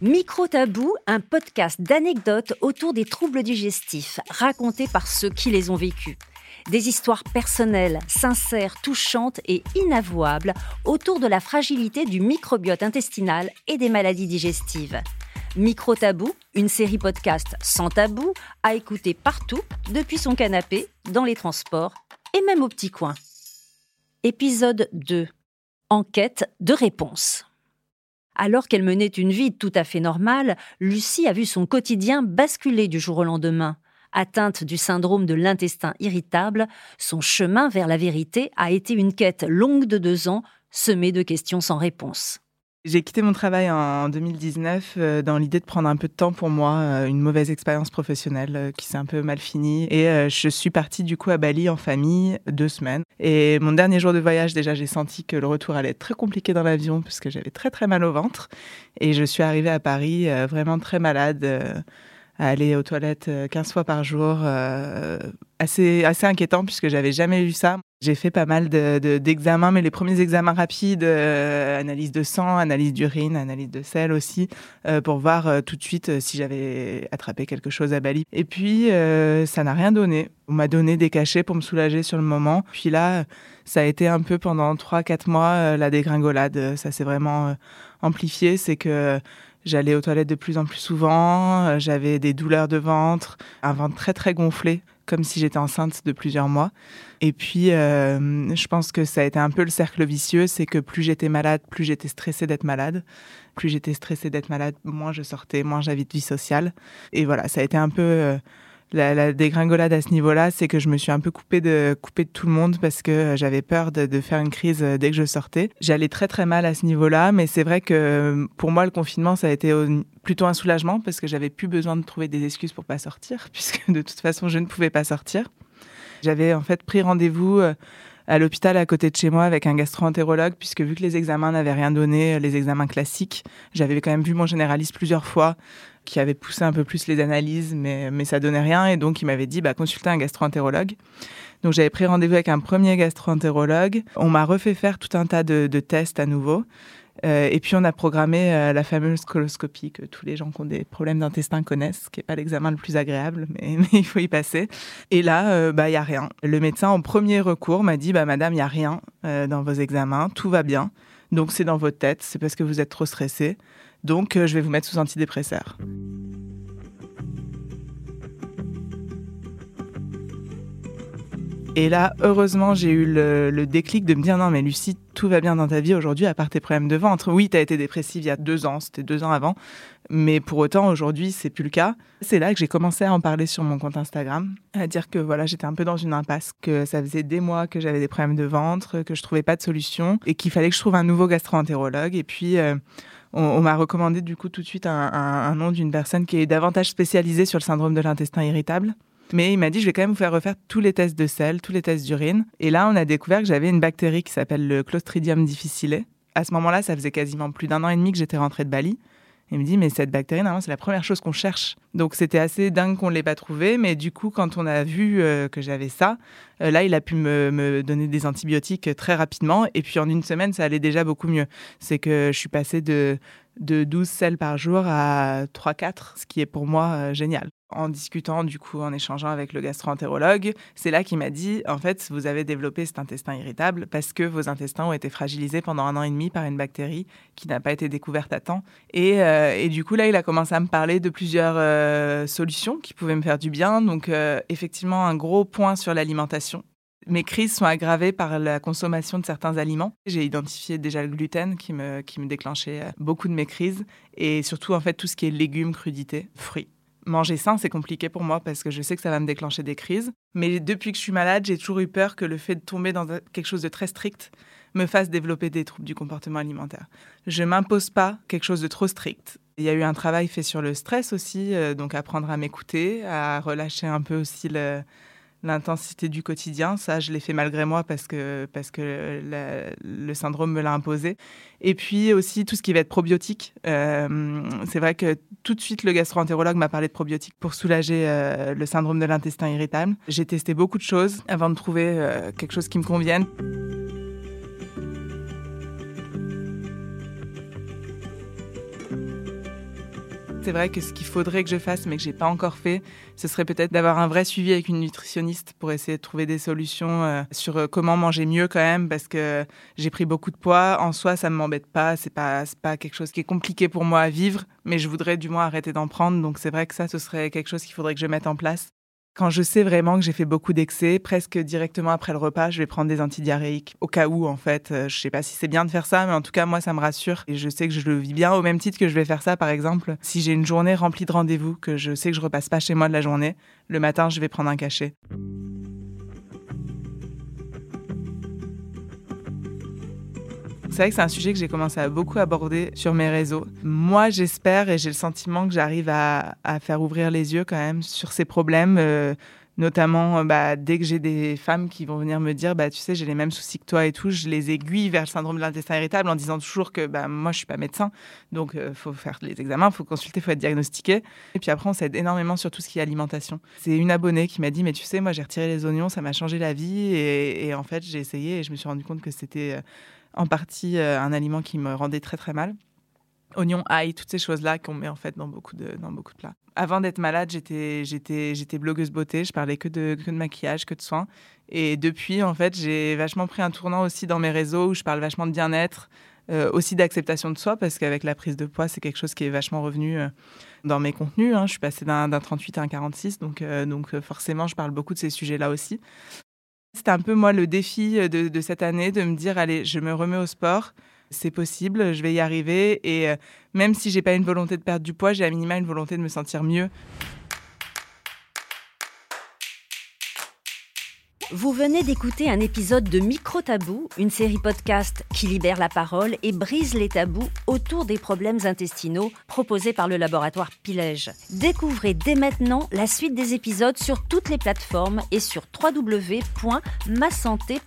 Micro Tabou, un podcast d'anecdotes autour des troubles digestifs racontés par ceux qui les ont vécus. Des histoires personnelles, sincères, touchantes et inavouables autour de la fragilité du microbiote intestinal et des maladies digestives. Micro Tabou, une série podcast sans tabou, à écouter partout, depuis son canapé, dans les transports et même au petit coin. Épisode 2. Enquête de réponse. Alors qu'elle menait une vie tout à fait normale, Lucie a vu son quotidien basculer du jour au lendemain. Atteinte du syndrome de l'intestin irritable, son chemin vers la vérité a été une quête longue de deux ans, semée de questions sans réponse. J'ai quitté mon travail en 2019 euh, dans l'idée de prendre un peu de temps pour moi, euh, une mauvaise expérience professionnelle euh, qui s'est un peu mal finie. Et je suis partie du coup à Bali en famille deux semaines. Et mon dernier jour de voyage, déjà, j'ai senti que le retour allait être très compliqué dans l'avion puisque j'avais très très mal au ventre. Et je suis arrivée à Paris vraiment très malade à aller aux toilettes 15 fois par jour, assez, assez inquiétant puisque j'avais jamais eu ça. J'ai fait pas mal d'examens, de, mais les premiers examens rapides, euh, analyse de sang, analyse d'urine, analyse de sel aussi, euh, pour voir euh, tout de suite si j'avais attrapé quelque chose à Bali. Et puis, ça n'a rien donné. On m'a donné des cachets pour me soulager sur le moment. Puis là, ça a été un peu pendant 3-4 mois la dégringolade. Ça s'est vraiment amplifié. C'est que J'allais aux toilettes de plus en plus souvent, j'avais des douleurs de ventre, un ventre très très gonflé comme si j'étais enceinte de plusieurs mois. Et puis, euh, je pense que ça a été un peu le cercle vicieux, c'est que plus j'étais malade, plus j'étais stressée d'être malade. Plus j'étais stressée d'être malade, moins je sortais, moins j'avais de vie sociale. Et voilà, ça a été un peu... Euh, la, dégringolade à ce niveau-là, c'est que je me suis un peu coupée de, tout le monde parce que j'avais peur de, faire une crise euh, dès que je sortais. J'allais très très mal à ce niveau-là, mais c'est vrai que pour moi, le confinement, ça a été plutôt un soulagement parce que j'avais plus besoin de trouver des excuses pour pas sortir, puisque de toute façon, je ne pouvais pas sortir. J'avais en fait pris rendez-vous euh, à l'hôpital à côté de chez moi avec un gastro-entérologue, puisque vu que les examens n'avaient rien donné, les examens classiques, j'avais quand même vu mon généraliste plusieurs fois, qui avait poussé un peu plus les analyses, mais, mais ça donnait rien, et donc il m'avait dit, bah, consultez un gastro-entérologue. Donc j'avais pris rendez-vous avec un premier gastro-entérologue. On m'a refait faire tout un tas de, tests à nouveau. Euh, et puis on a programmé euh, la fameuse coloscopie que tous les gens qui ont des problèmes d'intestin connaissent, qui n'est pas l'examen le plus agréable, mais, il faut y passer. Et là, euh, bah il y a rien. Le médecin en premier recours m'a dit bah madame, il y a rien dans vos examens, tout va bien. Donc c'est dans votre tête, c'est parce que vous êtes trop stressé. Donc je vais vous mettre sous antidépresseur. Et là, heureusement, j'ai eu le, déclic de me dire non, mais Lucie, tout va bien dans ta vie aujourd'hui, à part tes problèmes de ventre. Oui, tu as été dépressive il y a deux ans, c'était deux ans avant, mais pour autant, aujourd'hui, c'est plus le cas. C'est là que j'ai commencé à en parler sur mon compte Instagram, à dire que voilà, j'étais un peu dans une impasse, que ça faisait des mois que j'avais des problèmes de ventre, que je trouvais pas de solution et qu'il fallait que je trouve un nouveau gastro-entérologue. Et puis, euh, on, m'a recommandé du coup tout de suite un nom d'une personne qui est davantage spécialisée sur le syndrome de l'intestin irritable mais il m'a dit, je vais quand même vous faire refaire tous les tests de sel, tous les tests d'urine. Et là, on a découvert que j'avais une bactérie qui s'appelle le Clostridium difficile. À ce moment-là, ça faisait quasiment plus d'un an et demi que j'étais rentrée de Bali. Il me dit, mais cette bactérie, normalement, c'est la première chose qu'on cherche. Donc, c'était assez dingue qu'on ne l'ait pas trouvée. Mais du coup, quand on a vu euh, que j'avais ça, euh, là, il a pu me, me, donner des antibiotiques très rapidement. Et puis, en une semaine, ça allait déjà beaucoup mieux. C'est que je suis passée de, de 12 sels par jour à 3-4, ce qui est pour moi euh, génial en discutant, du coup, en échangeant avec le gastro-entérologue, c'est là qu'il m'a dit, en fait, vous avez développé cet intestin irritable parce que vos intestins ont été fragilisés pendant un an et demi par une bactérie qui n'a pas été découverte à temps. Et, euh, du coup, là, il a commencé à me parler de plusieurs euh, solutions qui pouvaient me faire du bien. Donc, euh, effectivement, un gros point sur l'alimentation. Mes crises sont aggravées par la consommation de certains aliments. J'ai identifié déjà le gluten qui me, qui me déclenchait beaucoup de mes crises et surtout en fait tout ce qui est légumes, crudités, fruits manger sain, c'est compliqué pour moi parce que je sais que ça va me déclencher des crises. Mais depuis que je suis malade, j'ai toujours eu peur que le fait de tomber dans quelque chose de très strict me fasse développer des troubles du comportement alimentaire. Je m'impose pas quelque chose de trop strict. Il y a eu un travail fait sur le stress aussi, euh, donc apprendre à m'écouter, à relâcher un peu aussi le, l'intensité du quotidien. Ça, je l'ai fait malgré moi parce que, parce que le syndrome me l'a imposé. Et puis aussi tout ce qui va être probiotique. Euh, c'est vrai que tout de suite, le gastro-entérologue m'a parlé de probiotiques pour soulager euh, le syndrome de l'intestin irritable. J'ai testé beaucoup de choses avant de trouver euh, quelque chose qui me convienne. C'est vrai que ce qu'il faudrait que je fasse, mais que j'ai pas encore fait, ce serait peut-être d'avoir un vrai suivi avec une nutritionniste pour essayer de trouver des solutions euh, sur euh, comment manger mieux quand même, parce que j'ai pris beaucoup de poids. En soi, ça ne m'embête pas. C'est pas, pas quelque chose qui est compliqué pour moi à vivre, mais je voudrais du moins arrêter d'en prendre. Donc c'est vrai que ça, ce serait quelque chose qu'il faudrait que je mette en place. Quand je sais vraiment que j'ai fait beaucoup d'excès, presque directement après le repas, je vais prendre des antidiarrhéiques. Au cas où, en fait, euh, je sais pas si c'est bien de faire ça, mais en tout cas, moi, ça me rassure. Et je sais que je le vis bien au même titre que je vais faire ça, par exemple. Si j'ai une journée remplie de rendez-vous, que je sais que je repasse pas chez moi de la journée, le matin, je vais prendre un cachet. C'est vrai que c'est un sujet que j'ai commencé à beaucoup aborder sur mes réseaux. Moi, j'espère et j'ai le sentiment que j'arrive à, faire ouvrir les yeux quand même sur ces problèmes. Euh, notamment euh, bah, dès que j'ai des femmes qui vont venir me dire bah tu sais j'ai les mêmes soucis que toi et tout je les aiguille vers le syndrome de l'intestin irritable en disant toujours que bah moi je suis pas médecin. Donc euh, faut faire les examens faut consulter faut être diagnostiqué. Et puis après on s'aide énormément sur tout ce qui est alimentation. C'est une abonnée qui m'a dit mais tu sais moi j'ai retiré les oignons ça m'a changé la vie et, en fait j'ai essayé et je me suis rendu compte que c'était en partie euh, un aliment qui me rendait très très mal. Oignons, ail, toutes ces choses-là qu'on met en fait dans beaucoup de, dans beaucoup de plats. Avant d'être malade, j'étais, j'étais, j'étais blogueuse beauté, je parlais que de, que de maquillage, que de soins. Et depuis, en fait, j'ai vachement pris un tournant aussi dans mes réseaux où je parle vachement de bien-être, euh, aussi d'acceptation de soi, parce qu'avec la prise de poids, c'est quelque chose qui est vachement revenu euh, dans mes contenus. Hein. Je suis passée d'un, 38 à un 46, donc, donc forcément, je parle beaucoup de ces sujets-là aussi. C'était un peu moi le défi euh, de, cette année de me dire allez, je me remets au sport, c'est possible, je vais y arriver et euh, même si j'ai pas une volonté de perdre du poids, j'ai à minima une volonté de me sentir mieux. Vous venez d'écouter un épisode de Micro Tabou, une série podcast qui libère la parole et brise les tabous autour des problèmes intestinaux proposés par le laboratoire Pilège. Découvrez dès maintenant la suite des épisodes sur toutes les plateformes et sur www.masanté